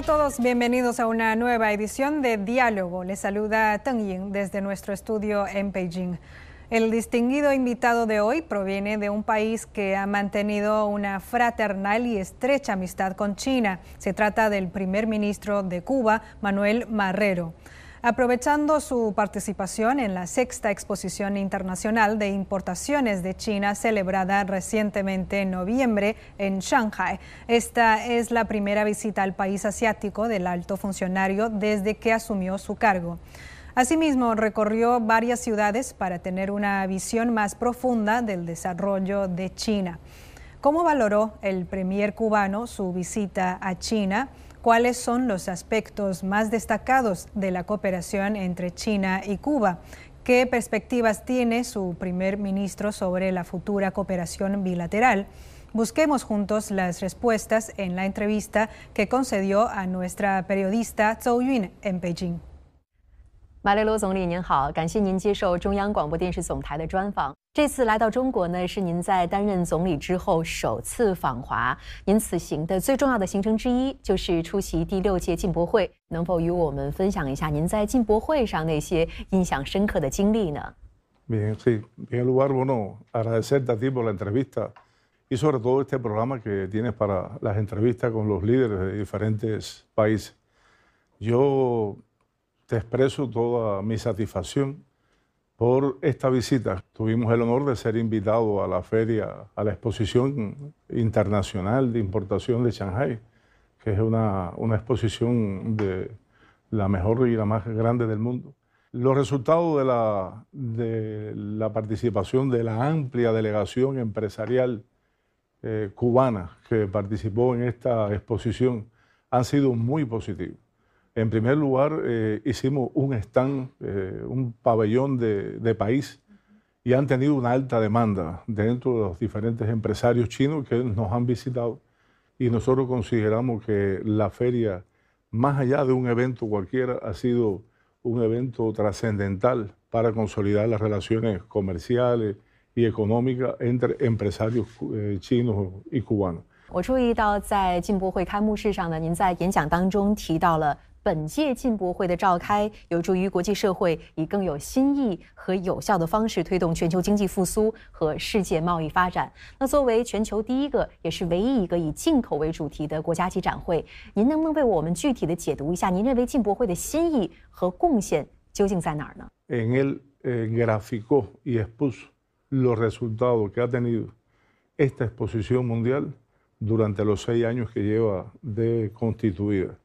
A todos, bienvenidos a una nueva edición de Diálogo. Les saluda Teng Ying desde nuestro estudio en Beijing. El distinguido invitado de hoy proviene de un país que ha mantenido una fraternal y estrecha amistad con China. Se trata del primer ministro de Cuba, Manuel Marrero. Aprovechando su participación en la sexta exposición internacional de importaciones de China celebrada recientemente en noviembre en Shanghai. Esta es la primera visita al país asiático del alto funcionario desde que asumió su cargo. Asimismo, recorrió varias ciudades para tener una visión más profunda del desarrollo de China. ¿Cómo valoró el premier cubano su visita a China? ¿Cuáles son los aspectos más destacados de la cooperación entre China y Cuba? ¿Qué perspectivas tiene su primer ministro sobre la futura cooperación bilateral? Busquemos juntos las respuestas en la entrevista que concedió a nuestra periodista Zhou Yun en Beijing. 马雷罗总理您好，感谢您接受中央广播电视总台的专访。 这次来到中国呢，是您在担任总理之后首次访华。您此行的最重要的行程之一就是出席第六届进博会，能否与我们分享一下您在进博会上那些印象深刻的经历呢？Bien, sí. En lugar, bueno, agradecerte a ti por la entrevista y sobre todo este programa que tienes para las entrevistas con los líderes de diferentes países. Yo te expreso toda mi satisfacción por esta visita. Tuvimos el honor de ser invitados a la feria, a la exposición internacional de importación de Shanghai, que es una, una exposición de la mejor y la más grande del mundo. Los resultados de la, de la participación de la amplia delegación empresarial eh, cubana que participó en esta exposición han sido muy positivos. En primer lugar, eh, hicimos un stand, eh, un pabellón de, país y han tenido una alta demanda dentro de los diferentes empresarios chinos que nos han visitado y nosotros consideramos que la feria, más allá de un evento cualquiera, ha sido un evento trascendental para consolidar las relaciones comerciales y económicas entre empresarios eh, chinos y cubanos. 本届进博会的召开，有助于国际社会以更有新意和有效的方式推动全球经济复苏和世界贸易发展。那作为全球第一个，也是唯一一个以进口为主题的国家级展会，您能不能为我们具体的解读一下？您认为进博会的新意和贡献究竟在哪儿呢？En el gráfico y expuso los resultados que ha tenido esta exposición mundial durante los seis años que lleva de constituida.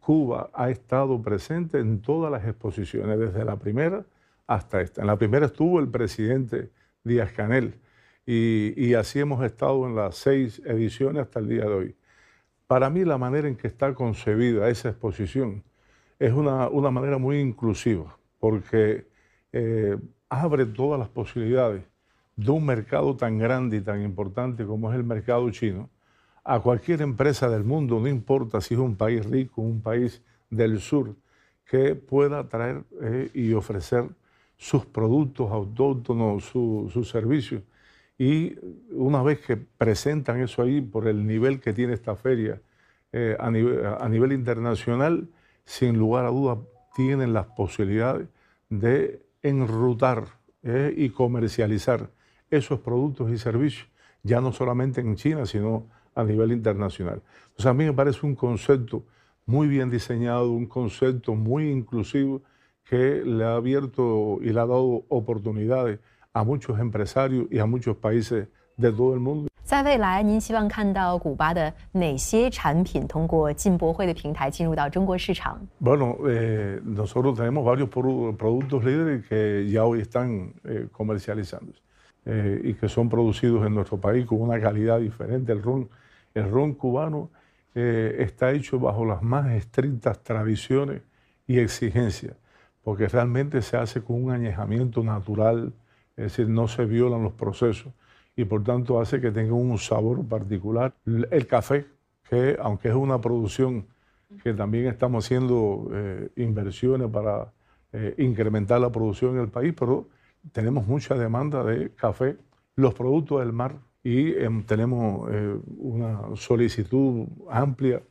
Cuba ha estado presente en todas las exposiciones, desde la primera hasta esta. En la primera estuvo el presidente Díaz Canel y, así hemos estado en las seis ediciones hasta el día de hoy. Para mí la manera en que está concebida esa exposición es una, manera muy inclusiva porque eh, abre todas las posibilidades de un mercado tan grande y tan importante como es el mercado chino a cualquier empresa del mundo, no importa si es un país rico, un país del sur, que pueda traer eh, y ofrecer sus productos autóctonos, sus servicios. Y una vez que presentan eso ahí por el nivel que tiene esta feria eh, a, nivel, internacional, sin lugar a dudas tienen las posibilidades de enrutar eh, y comercializar esos productos y servicios, ya no solamente en China, sino a nivel internacional. Entonces a mí me parece un concepto muy bien diseñado, un concepto muy inclusivo que le ha abierto y le ha dado oportunidades a muchos empresarios y a muchos países de todo el mundo. Bueno, eh, nosotros tenemos varios productos líderes que ya hoy están eh, comercializándose eh, y que son producidos en nuestro país con una calidad diferente. El ron el ron cubano eh, está hecho bajo las más estrictas tradiciones y exigencias, porque realmente se hace con un añejamiento natural, es decir, no se violan los procesos y por tanto hace que tenga un sabor particular. El café, que aunque es una producción que también estamos haciendo eh, inversiones para eh, incrementar la producción en el país, pero tenemos mucha demanda de café, los productos del mar, y em, tenemos eh, una solicitud amplia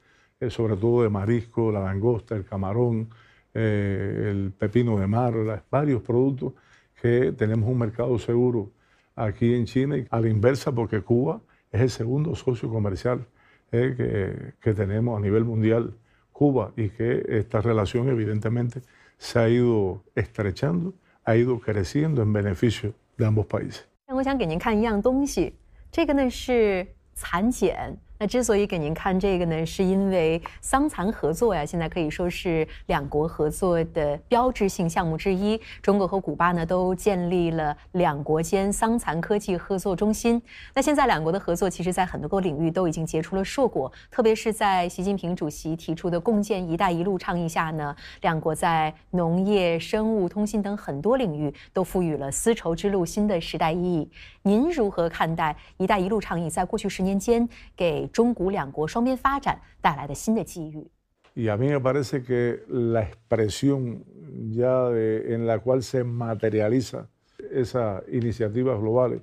eh, sobre todo de marisco, la langosta, el camarón, eh, el pepino de mar, varios productos que tenemos un mercado seguro aquí en China y a la inversa porque Cuba es el segundo socio comercial que, que tenemos a nivel mundial, Cuba, y que esta relación evidentemente se ha ido estrechando, ha ido creciendo en beneficio de ambos países. 我想给您看一样东西， 这个呢是蚕茧。那之所以给您看这个呢，是因为桑蚕合作呀，现在可以说是两国合作的标志性项目之一。中国和古巴呢都建立了两国间桑蚕科技合作中心。那现在两国的合作，其实在很多个领域都已经结出了硕果。特别是在习近平主席提出的共建“一带一路”倡议下呢，两国在农业、生物、通信等很多领域都赋予了丝绸之路新的时代意义。您如何看待“一带一路”倡议在过去十年间给？Y a mí me parece que la expresión ya en la cual se materializa esas iniciativas globales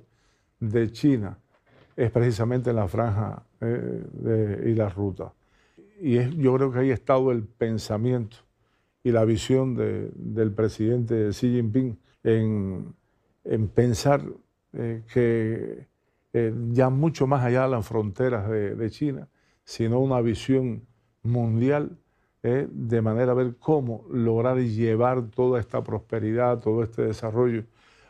de China es precisamente en la franja eh, y la ruta. Y es, yo creo que ahí ha estado el pensamiento y la visión del presidente Xi Jinping en, pensar eh, que eh, ya mucho más allá de las fronteras de, China, sino una visión mundial eh, de manera a ver cómo lograr llevar toda esta prosperidad, todo este desarrollo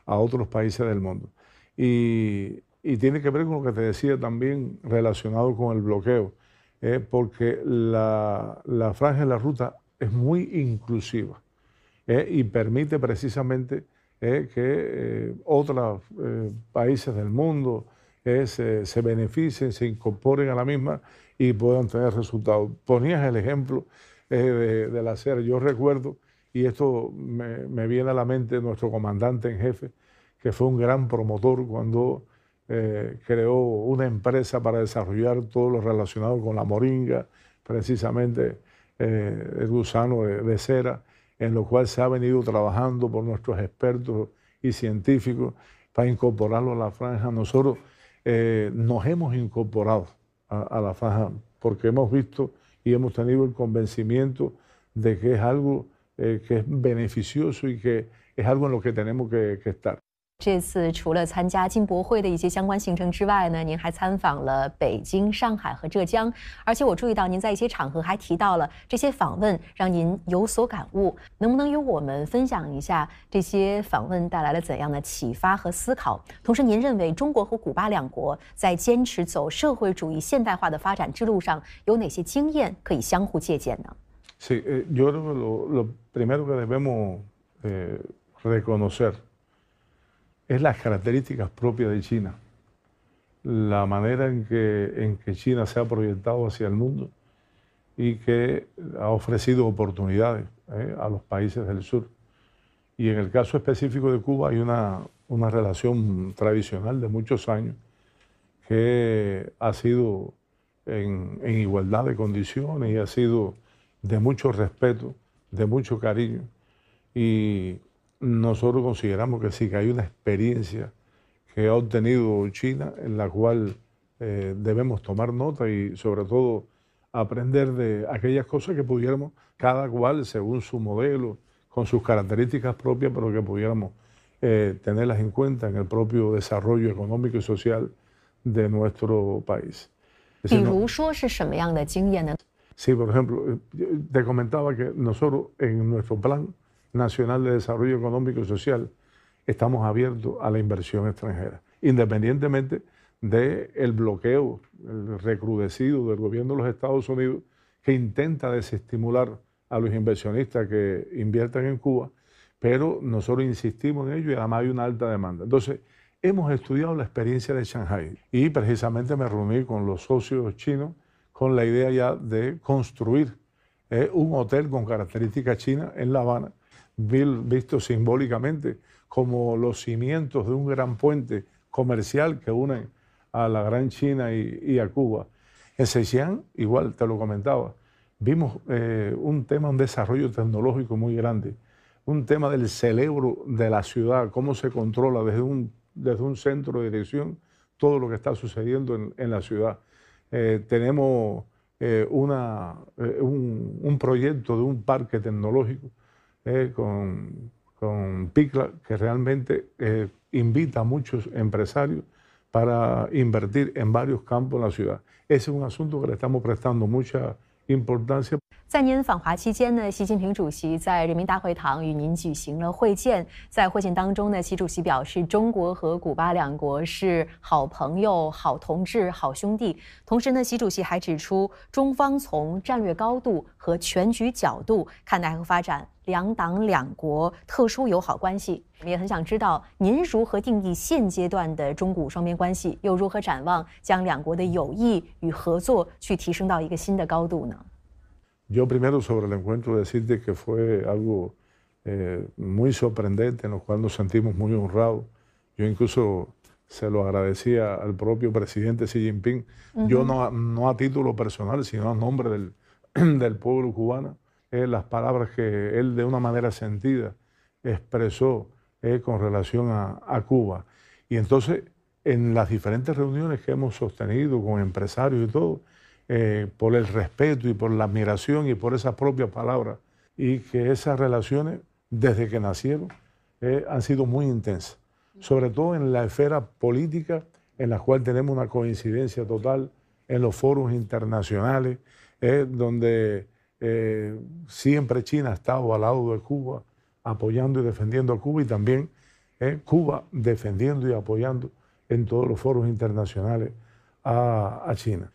a otros países del mundo. Y, tiene que ver con lo que te decía también relacionado con el bloqueo, eh, porque la, franja de la ruta es muy inclusiva y permite precisamente que otros países del mundo, se, beneficien, se incorporen a la misma y puedan tener resultados. Ponías el ejemplo eh, de, la SER. Yo recuerdo, y esto me, viene a la mente nuestro comandante en jefe, que fue un gran promotor cuando eh, creó una empresa para desarrollar todo lo relacionado con la moringa, precisamente eh, el gusano de, de, cera, en lo cual se ha venido trabajando por nuestros expertos y científicos para incorporarlo a la franja. Nosotros eh, nos hemos incorporado a, la faja porque hemos visto y hemos tenido el convencimiento de que es algo eh, que es beneficioso y que es algo en lo que tenemos que estar. 这次除了参加进博会的一些相关行程之外呢，您还参访了北京、上海和浙江，而且我注意到您在一些场合还提到了这些访问让您有所感悟，能不能与我们分享一下这些访问带来了怎样的启发和思考？同时，您认为中国和古巴两国在坚持走社会主义现代化的发展之路上有哪些经验可以相互借鉴呢？Sí, yo lo primero que debemos reconocer. Es las características propias de China, la manera en que, en que China se ha proyectado hacia el mundo y que ha ofrecido oportunidades eh, a los países del sur. Y en el caso específico de Cuba hay una, una relación tradicional de muchos años que ha sido en, en, igualdad de condiciones y ha sido de mucho respeto, de mucho cariño. Y nosotros consideramos que sí, que hay una experiencia que ha obtenido China en la cual eh, debemos tomar nota y sobre todo aprender de aquellas cosas que pudiéramos, cada cual según su modelo, con sus características propias, pero que pudiéramos eh, tenerlas en cuenta en el propio desarrollo económico y social de nuestro país. Sí, por ejemplo, eh, te comentaba que nosotros en nuestro plan Nacional de Desarrollo Económico y Social, estamos abiertos a la inversión extranjera, independientemente del bloqueo recrudecido del gobierno de los Estados Unidos que intenta desestimular a los inversionistas que inviertan en Cuba, pero nosotros insistimos en ello y además hay una alta demanda. Entonces, hemos estudiado la experiencia de Shanghai y precisamente me reuní con los socios chinos con la idea ya de construir eh, un hotel con características chinas en La Habana visto simbólicamente como los cimientos de un gran puente comercial que une a la Gran China y, a Cuba. En Zhejiang, igual te lo comentaba, vimos eh, un tema, un desarrollo tecnológico muy grande, un tema del cerebro de la ciudad, cómo se controla desde un, desde un centro de dirección todo lo que está sucediendo en, la ciudad. Eh, tenemos una, un, proyecto de un parque tecnológico con, con PICLA que realmente invita a muchos empresarios para invertir en varios campos en la ciudad. Ese es un asunto que le estamos prestando mucha importancia. 在您访华期间呢，习近平主席在人民大会堂与您举行了会见。在会见当中呢，习主席表示，中国和古巴两国是好朋友、好同志、好兄弟。同时呢，习主席还指出，中方从战略高度和全局角度看待和发展两党两国特殊友好关系。我们也很想知道，您如何定义现阶段的中古双边关系，又如何展望将两国的友谊与合作去提升到一个新的高度呢？Yo primero sobre el encuentro decirte que fue algo eh, muy sorprendente, en lo cual nos sentimos muy honrados. Yo incluso se lo agradecía al propio presidente Xi Jinping, yo no, no, a título personal, sino a nombre del, del pueblo cubano, eh, las palabras que él de una manera sentida expresó eh, con relación a, a Cuba. Y entonces, en las diferentes reuniones que hemos sostenido con empresarios y todo, eh, por el respeto y por la admiración y por esas propias palabras, y que esas relaciones, desde que nacieron, eh, han sido muy intensas, sobre todo en la esfera política, en la cual tenemos una coincidencia total en los foros internacionales, eh, donde siempre China ha estado al lado de Cuba, apoyando y defendiendo a Cuba, y también Cuba defendiendo y apoyando en todos los foros internacionales a China.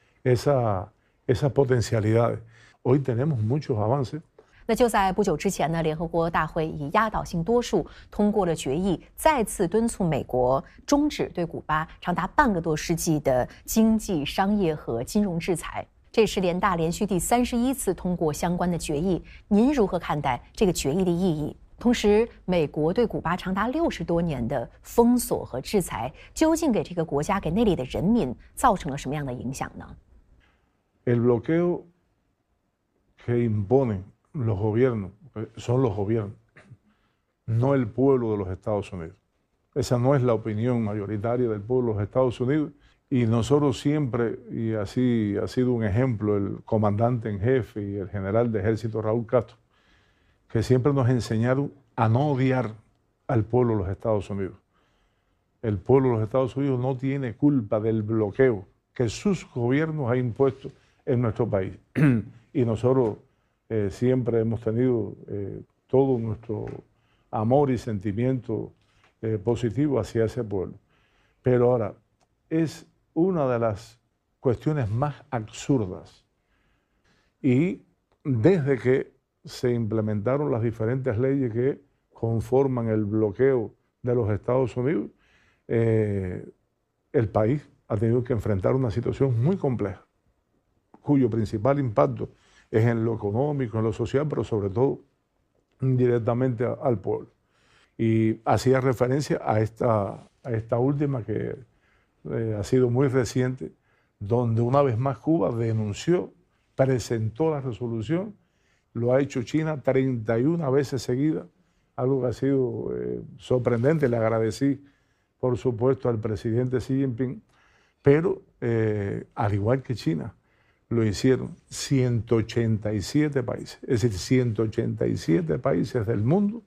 那就在不久之前呢，联合国大会以压倒性多数通过了决议，再次敦促美国终止对古巴长达半个多世纪的经济、商业和金融制裁。这是联大连续第三十一次通过相关的决议。您如何看待这个决议的意义？同时，美国对古巴长达六十多年的封锁和制裁，究竟给这个国家、给那里的人民造成了什么样的影响呢？El bloqueo que imponen los gobiernos eh, son los gobiernos, no el pueblo de los Estados Unidos. Esa no es la opinión mayoritaria del pueblo de los Estados Unidos. Y nosotros siempre, y así ha sido un ejemplo el comandante en jefe y el general de ejército Raúl Castro, que siempre nos enseñaron a no odiar al pueblo de los Estados Unidos. El pueblo de los Estados Unidos no tiene culpa del bloqueo que sus gobiernos han impuesto en nuestro país. y nosotros eh, siempre hemos tenido eh, todo nuestro amor y sentimiento eh, positivo hacia ese pueblo. Pero ahora, es una de las cuestiones más absurdas. Y desde que se implementaron las diferentes leyes que conforman el bloqueo de los Estados Unidos, el país ha tenido que enfrentar una situación muy compleja cuyo principal impacto es en lo económico, en lo social, pero sobre todo directamente al pueblo. Y hacía referencia a esta, a esta última que eh, ha sido muy reciente, donde una vez más Cuba denunció, presentó la resolución, lo ha hecho China 31 veces seguidas, algo que ha sido eh, sorprendente, le agradecí por supuesto al presidente Xi Jinping, pero eh, al igual que China, lo hicieron 187 países, es decir, 187 países del mundo,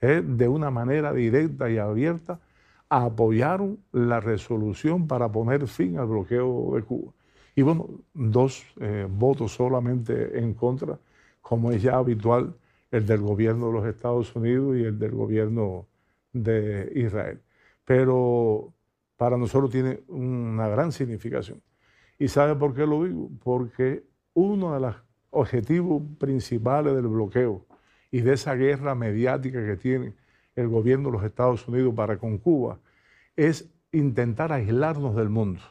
eh, de una manera directa y abierta, apoyaron la resolución para poner fin al bloqueo de Cuba. Y bueno, dos eh, votos solamente en contra, como es ya habitual, el del gobierno de los Estados Unidos y el del gobierno de Israel. Pero para nosotros tiene una gran significación. ¿Y sabe por qué lo digo? Porque uno de los objetivos principales del bloqueo y de esa guerra mediática que tiene el gobierno de los Estados Unidos para con Cuba es intentar aislarnos del mundo,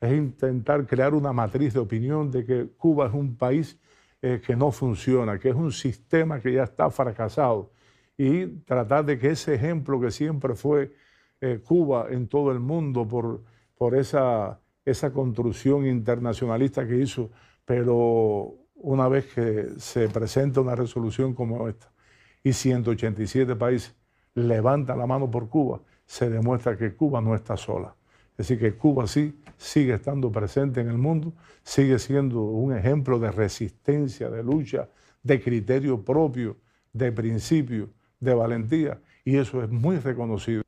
es intentar crear una matriz de opinión de que Cuba es un país eh, que no funciona, que es un sistema que ya está fracasado y tratar de que ese ejemplo que siempre fue eh, Cuba en todo el mundo por, por esa esa construcción internacionalista que hizo, pero una vez que se presenta una resolución como esta y 187 países levantan la mano por Cuba, se demuestra que Cuba no está sola. Es decir, que Cuba sí sigue estando presente en el mundo, sigue siendo un ejemplo de resistencia, de lucha, de criterio propio, de principio, de valentía. Y eso es muy reconocido.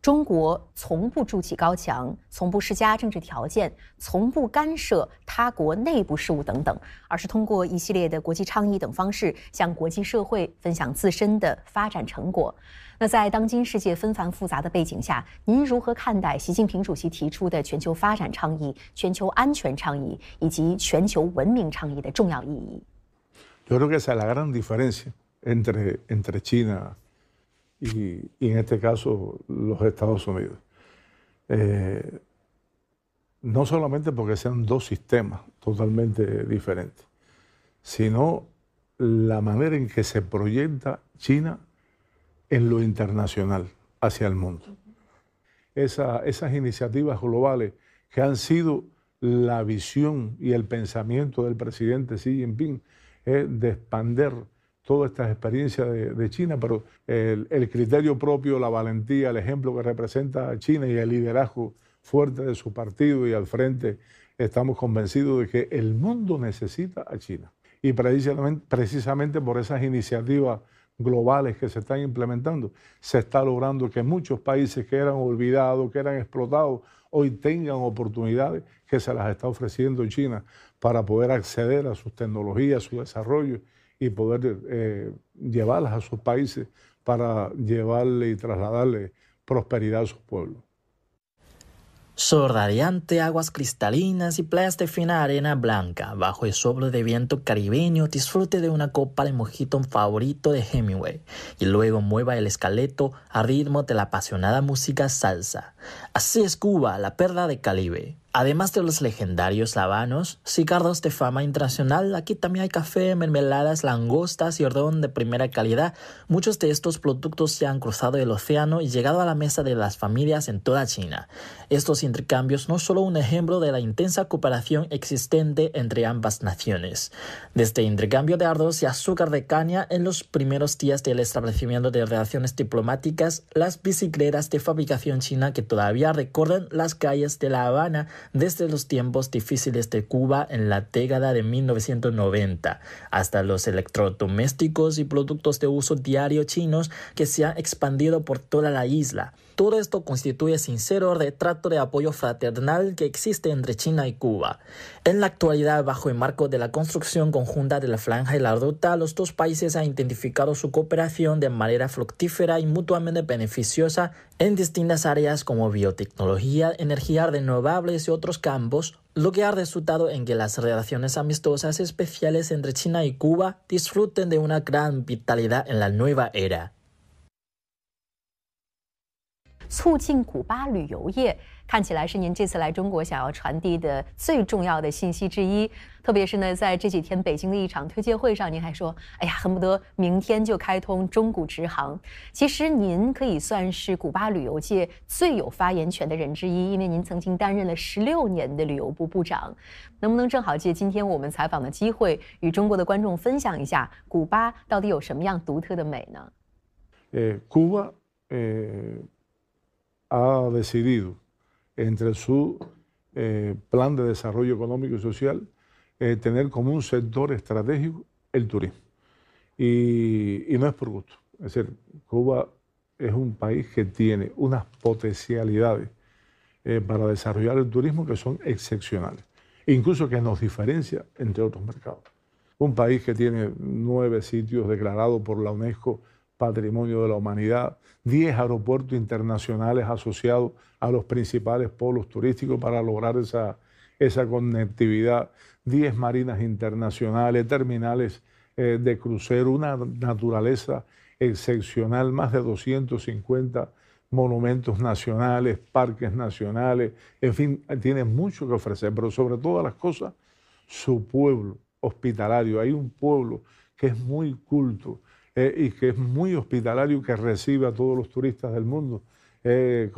中国从不筑起高墙，从不施加政治条件，从不干涉他国内部事务等等，而是通过一系列的国际倡议等方式，向国际社会分享自身的发展成果。那在当今世界纷繁复杂的背景下，您如何看待习近平主席提出的全球发展倡议、全球安全倡议以及全球文明倡议的重要意义？Yo creo que es la gran diferencia entre entre China. Y, en este caso los Estados Unidos. Eh, no solamente porque sean dos sistemas totalmente diferentes, sino la manera en que se proyecta China en lo internacional hacia el mundo. esas iniciativas globales que han sido la visión y el pensamiento del presidente Xi Jinping es de expander toda esta experiencia de, China, pero el, criterio propio, la valentía, el ejemplo que representa China y el liderazgo fuerte de su partido y al frente, estamos convencidos de que el mundo necesita a China. Y precisamente, precisamente por esas iniciativas globales que se están implementando, se está logrando que muchos países que eran olvidados, que eran explotados, hoy tengan oportunidades que se las está ofreciendo China para poder acceder a sus tecnologías, a su desarrollo y poder eh, llevarlas a sus países para llevarle y trasladarle prosperidad a sus pueblos. Sol radiante, aguas cristalinas y playas de fina arena blanca. Bajo el soplo de viento caribeño, disfrute de una copa de mojito favorito de Hemingway. Y luego mueva el esqueleto a ritmo de la apasionada música salsa. Así es Cuba, la perla de Caribe. Además de los legendarios lavanos, cigarros de fama internacional, aquí también hay café, mermeladas, langostas y orden de primera calidad. Muchos de estos productos se han cruzado el océano y llegado a la mesa de las familias en toda China. Estos intercambios no solo un ejemplo de la intensa cooperación existente entre ambas naciones. Desde intercambio de arroz y azúcar de caña en los primeros días del establecimiento de relaciones diplomáticas, las bicicletas de fabricación china que todavía recorren las calles de La Habana desde los tiempos difíciles de Cuba en la década de 1990 hasta los electrodomésticos y productos de uso diario chinos que se han expandido por toda la isla. Todo esto constituye sincero retrato de apoyo fraternal que existe entre China y Cuba. En la actualidad, bajo el marco de la construcción conjunta de la franja y la ruta, los dos países han identificado su cooperación de manera fructífera y mutuamente beneficiosa en distintas áreas como biotecnología, energía renovables y otros campos, lo que ha resultado en que las relaciones amistosas especiales entre China y Cuba disfruten de una gran vitalidad en la nueva era. 促进古巴旅游业， 看起来是您这次来中国想要传递的最重要的信息之一。特别是呢，在这几天北京的一场推介会上，您还说：“哎呀，恨不得明天就开通中古直航。”其实您可以算是古巴旅游界最有发言权的人之一，因为您曾经担任了十六年的旅游部部长。能不能正好借今天我们采访的机会，与中国的观众分享一下古巴到底有什么样独特的美呢？呃，古巴，呃。ha decidido entre su eh, plan de desarrollo económico y social eh, tener como un sector estratégico el turismo. Y, no es por gusto. Es decir, Cuba es un país que tiene unas potencialidades eh, para desarrollar el turismo que son excepcionales, incluso que nos diferencia entre otros mercados. Un país que tiene nueve sitios declarados por la UNESCO patrimonio de la humanidad, 10 aeropuertos internacionales asociados a los principales polos turísticos para lograr esa, esa conectividad, 10 marinas internacionales, terminales eh, de crucero, una naturaleza excepcional, más de 250 monumentos nacionales, parques nacionales, en fin, tiene mucho que ofrecer, pero sobre todas las cosas, su pueblo hospitalario. Hay un pueblo que es muy culto, eh, y que es muy hospitalario, que recibe a todos los turistas del mundo eh,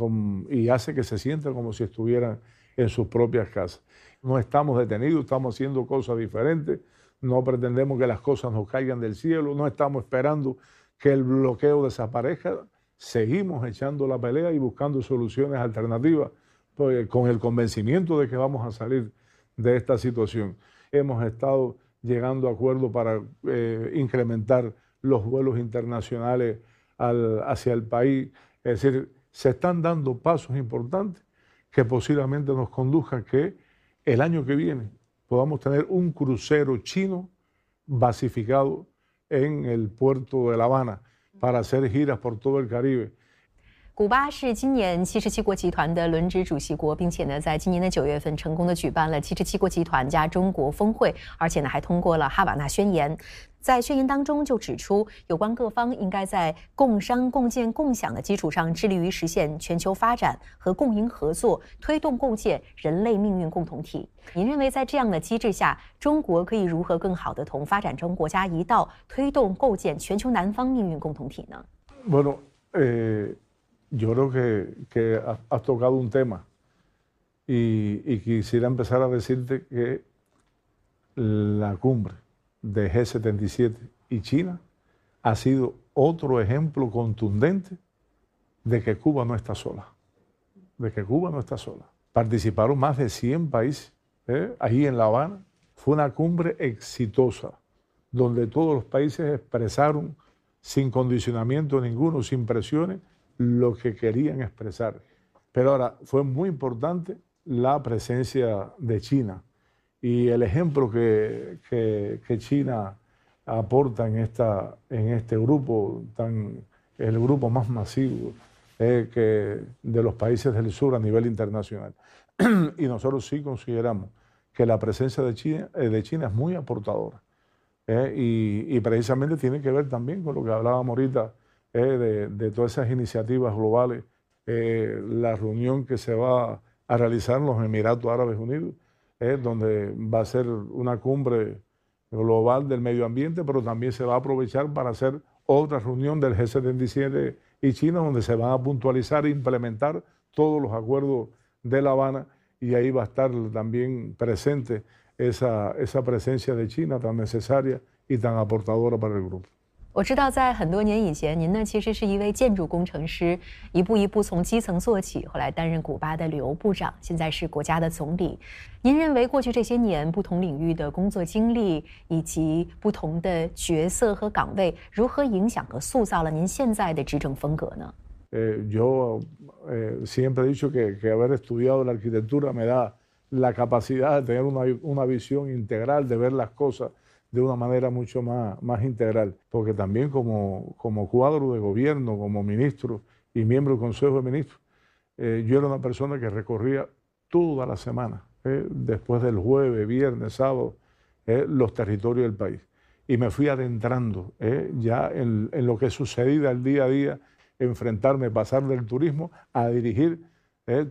y hace que se sientan como si estuvieran en sus propias casas. No estamos detenidos, estamos haciendo cosas diferentes, no pretendemos que las cosas nos caigan del cielo, no estamos esperando que el bloqueo desaparezca, seguimos echando la pelea y buscando soluciones alternativas pues, con el convencimiento de que vamos a salir de esta situación. Hemos estado llegando a acuerdos para eh, incrementar los vuelos internacionales hacia el país. Es decir, se están dando pasos importantes que posiblemente nos conduzcan que el año que viene podamos tener un crucero chino basificado en el puerto de La Habana para hacer giras por todo el Caribe 古巴是今年七十七国集团的轮值主席国，并且呢，在今年的九月份成功的举办了七十七国集团加中国峰会，而且呢，还通过了哈瓦那宣言。在宣言当中就指出，有关各方应该在共商、共建、共享的基础上，致力于实现全球发展和共赢合作，推动构建人类命运共同体。您认为在这样的机制下，中国可以如何更好的同发展中国家一道，推动构建全球南方命运共同体呢？Bueno, yo creo que, has, tocado un tema y, quisiera empezar a decirte que la cumbre de G77 y China ha sido otro ejemplo contundente de que Cuba no está sola, de que Cuba no está sola. Participaron más de 100 países ¿eh? ahí en La Habana. Fue una cumbre exitosa, donde todos los países expresaron sin condicionamiento ninguno, sin presiones, lo que querían expresar. Pero ahora fue muy importante la presencia de China y el ejemplo que, que, China aporta en, esta, en este grupo, tan, el grupo más masivo eh, que de los países del sur a nivel internacional. y nosotros sí consideramos que la presencia de China, eh, de China es muy aportadora. Eh, y, y, precisamente tiene que ver también con lo que hablábamos ahorita eh, de, todas esas iniciativas globales, eh, la reunión que se va a realizar en los Emiratos Árabes Unidos, eh, donde va a ser una cumbre global del medio ambiente, pero también se va a aprovechar para hacer otra reunión del G77 y China, donde se van a puntualizar e implementar todos los acuerdos de La Habana y ahí va a estar también presente esa, esa presencia de China tan necesaria y tan aportadora para el grupo. 我知道，在很多年以前，您呢其实是一位建筑工程师，一步一步从基层做起，后来担任古巴的旅游部长，现在是国家的总理。您认为过去这些年不同领域的工作经历以及不同的角色和岗位，如何影响和塑造了您现在的执政风格呢？呃，yo siempre he dicho que que haber estudiado la arquitectura me da la capacidad de tener una una visión integral de ver las cosas. De una manera mucho más, más integral, porque también como, como cuadro de gobierno, como ministro y miembro del Consejo de Ministros, eh, yo era una persona que recorría toda la semana, eh, después del jueves, viernes, sábado, eh, los territorios del país. Y me fui adentrando ya en, en, lo que sucedía al día a día, enfrentarme, pasar del turismo a dirigir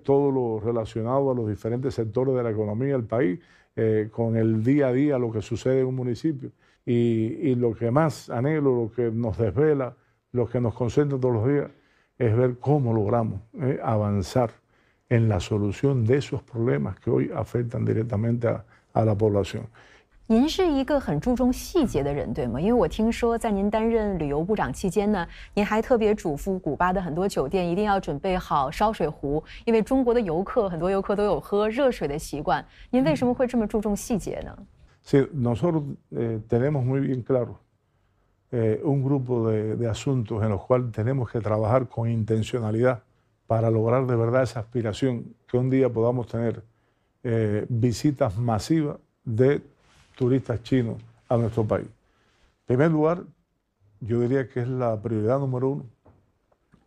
todo lo relacionado a los diferentes sectores de la economía del país, eh, con el día a día, lo que sucede en un municipio. Y, lo que más anhelo, lo que nos desvela, lo que nos concentra todos los días, es ver cómo logramos eh, avanzar en la solución de esos problemas que hoy afectan directamente a la población. 您是一个很注重细节的人，对吗？因为我听说，在您担任旅游部长期间呢，您还特别嘱咐古巴的很多酒店一定要准备好烧水壶，因为中国的游客很多游客都有喝热水的习惯。您为什么会这么注重细节呢？Sí, nosotros tenemos muy bien claro un grupo de de asuntos en los cuales tenemos que trabajar con intencionalidad para lograr de verdad esa aspiración que un día podamos tener visitas masivas de turistas chinos a nuestro país. En primer lugar, yo diría que es la prioridad número uno,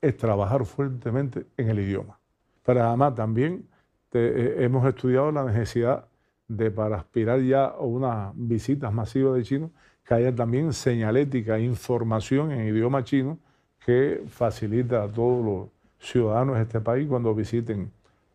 es trabajar fuertemente en el idioma. Pero además también eh, hemos estudiado la necesidad de, para aspirar ya a unas visitas masivas de chinos, que haya también señalética, información en idioma chino que facilita a todos los ciudadanos de este país cuando visiten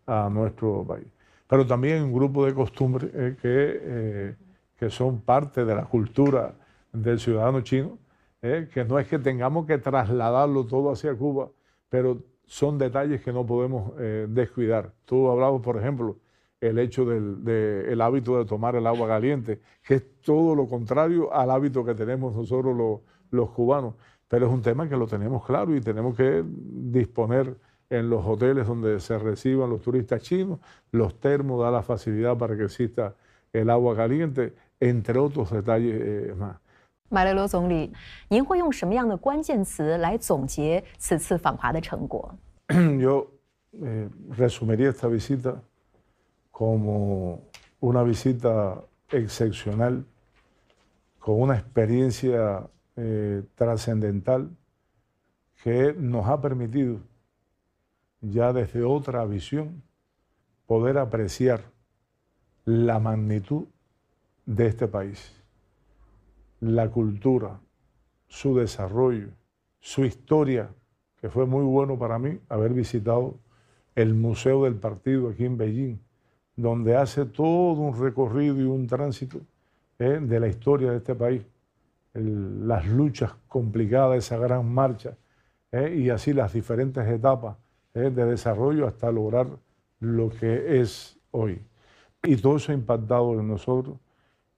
a nuestro país. Pero también un grupo de costumbres eh, que eh, que son parte de la cultura del ciudadano chino, ¿eh? que no es que tengamos que trasladarlo todo hacia Cuba, pero son detalles que no podemos eh, descuidar. Tú hablabas, por ejemplo, el hecho del hábito de tomar el agua caliente, que es todo lo contrario al hábito que tenemos nosotros los, los cubanos. pero es un tema que lo tenemos claro y tenemos que disponer en los hoteles donde se reciban los turistas chinos, los termos da la facilidad para que exista el agua caliente, entre otros detalles eh, más. 马雷罗总理，您会用什么样的关键词来总结此次访华的成果？Yo eh, resumiría esta visita como una visita excepcional, con una experiencia eh, trascendental que nos ha permitido ya desde otra visión poder apreciar la magnitud de este país, la cultura, su desarrollo, su historia, que fue muy bueno para mí haber visitado el Museo del Partido aquí en Beijing, donde hace todo un recorrido y un tránsito eh, de la historia de este país, las luchas complicadas, esa gran marcha, eh, y así las diferentes etapas eh, de desarrollo hasta lograr lo que es hoy. Y todo eso ha impactado en nosotros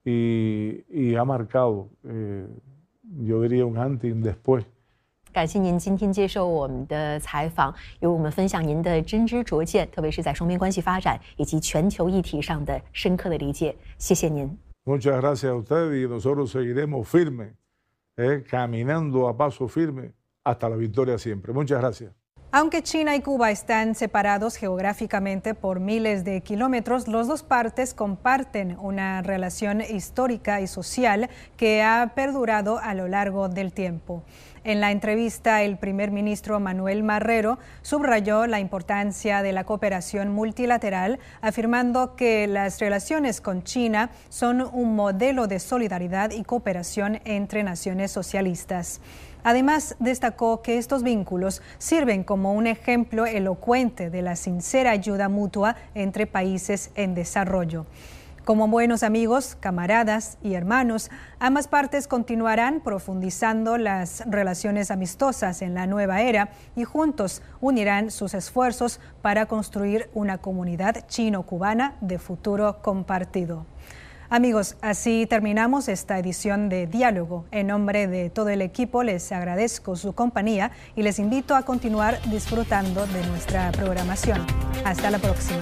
y, y ha marcado, yo diría, un antes y un después 感谢您今天接受我们的采访，与我们分享您的真知灼见，特别是在双边关系发展以及全球议题上的深刻的理解。谢谢您。Muchas gracias a ustedes y nosotros seguiremos firme, caminando a paso firme hasta la victoria siempre. Muchas gracias. Aunque China y Cuba están separados geográficamente por miles de kilómetros, los dos partes comparten una relación histórica y social que ha perdurado a lo largo del tiempo. En la entrevista, el primer ministro Manuel Marrero subrayó la importancia de la cooperación multilateral, afirmando que las relaciones con China son un modelo de solidaridad y cooperación entre naciones socialistas. Además, destacó que estos vínculos sirven como un ejemplo elocuente de la sincera ayuda mutua entre países en desarrollo. Como buenos amigos, camaradas y hermanos, ambas partes continuarán profundizando las relaciones amistosas en la nueva era y juntos unirán sus esfuerzos para construir una comunidad chino-cubana de futuro compartido. Amigos, así terminamos esta edición de Diálogo. En nombre de todo el equipo les agradezco su compañía y les invito a continuar disfrutando de nuestra programación. Hasta la próxima.